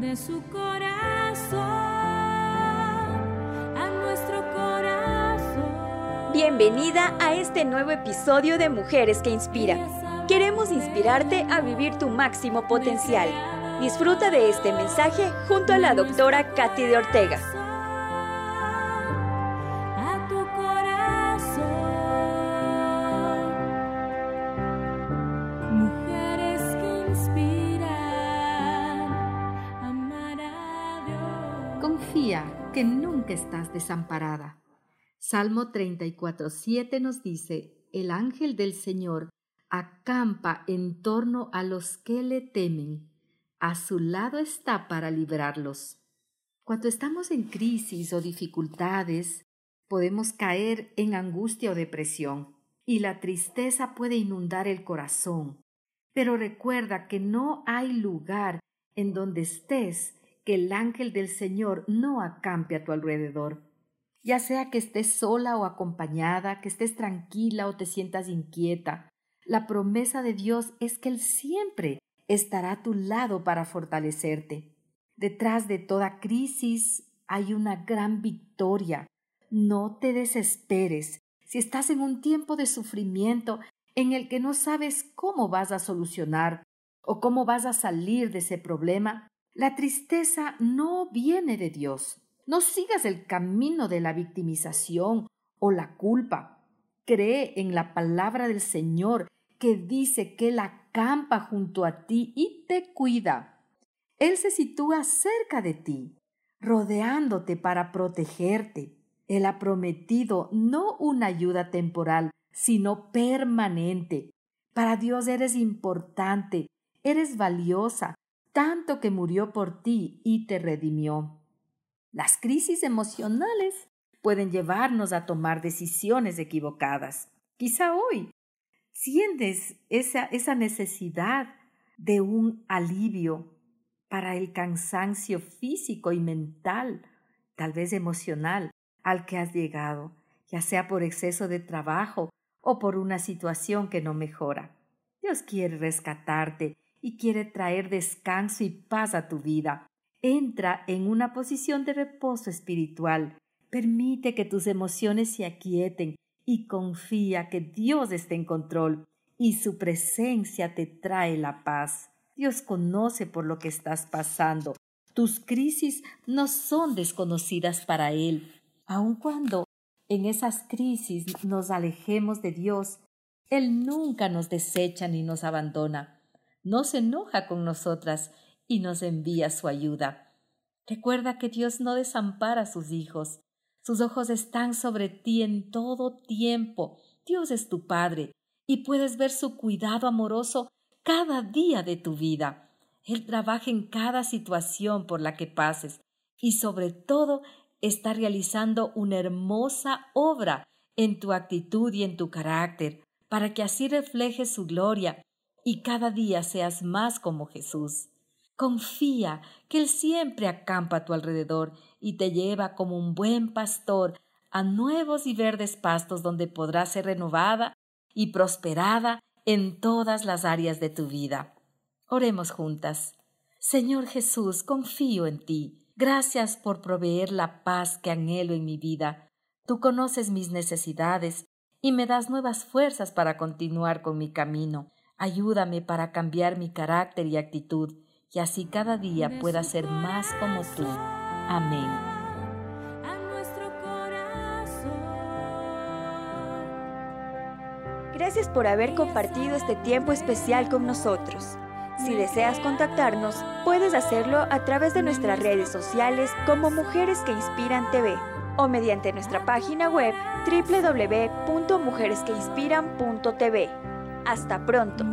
de su corazón a nuestro corazón. Bienvenida a este nuevo episodio de Mujeres que Inspiran. Queremos inspirarte a vivir tu máximo potencial. Disfruta de este mensaje junto a la doctora Katy de Ortega. Que nunca estás desamparada. Salmo 34.7 nos dice, el ángel del Señor acampa en torno a los que le temen. A su lado está para librarlos. Cuando estamos en crisis o dificultades, podemos caer en angustia o depresión, y la tristeza puede inundar el corazón. Pero recuerda que no hay lugar en donde estés que el ángel del Señor no acampe a tu alrededor. Ya sea que estés sola o acompañada, que estés tranquila o te sientas inquieta, la promesa de Dios es que Él siempre estará a tu lado para fortalecerte. Detrás de toda crisis hay una gran victoria. No te desesperes. Si estás en un tiempo de sufrimiento en el que no sabes cómo vas a solucionar o cómo vas a salir de ese problema, la tristeza no viene de Dios. No sigas el camino de la victimización o la culpa. Cree en la palabra del Señor que dice que Él acampa junto a ti y te cuida. Él se sitúa cerca de ti, rodeándote para protegerte. Él ha prometido no una ayuda temporal, sino permanente. Para Dios eres importante, eres valiosa, tanto que murió por ti y te redimió. Las crisis emocionales pueden llevarnos a tomar decisiones equivocadas. Quizá hoy sientes esa, esa necesidad de un alivio para el cansancio físico y mental, tal vez emocional, al que has llegado, ya sea por exceso de trabajo o por una situación que no mejora. Dios quiere rescatarte y quiere traer descanso y paz a tu vida. Entra en una posición de reposo espiritual. Permite que tus emociones se aquieten y confía que Dios está en control y su presencia te trae la paz. Dios conoce por lo que estás pasando. Tus crisis no son desconocidas para Él. Aun cuando en esas crisis nos alejemos de Dios, Él nunca nos desecha ni nos abandona. No se enoja con nosotras y nos envía su ayuda. Recuerda que Dios no desampara a sus hijos. Sus ojos están sobre ti en todo tiempo. Dios es tu Padre y puedes ver su cuidado amoroso cada día de tu vida. Él trabaja en cada situación por la que pases y sobre todo está realizando una hermosa obra en tu actitud y en tu carácter, para que así reflejes su gloria y cada día seas más como Jesús. Confía que Él siempre acampa a tu alrededor y te lleva como un buen pastor a nuevos y verdes pastos donde podrás ser renovada y prosperada en todas las áreas de tu vida. Oremos juntas. Señor Jesús, confío en ti. Gracias por proveer la paz que anhelo en mi vida. Tú conoces mis necesidades y me das nuevas fuerzas para continuar con mi camino. Ayúdame para cambiar mi carácter y actitud y así cada día pueda ser más como tú. Amén. a nuestro corazón. Gracias por haber compartido este tiempo especial con nosotros. Si deseas contactarnos, puedes hacerlo a través de nuestras redes sociales como Mujeres que Inspiran TV o mediante nuestra página web www.mujeresqueinspiran.tv. Hasta pronto.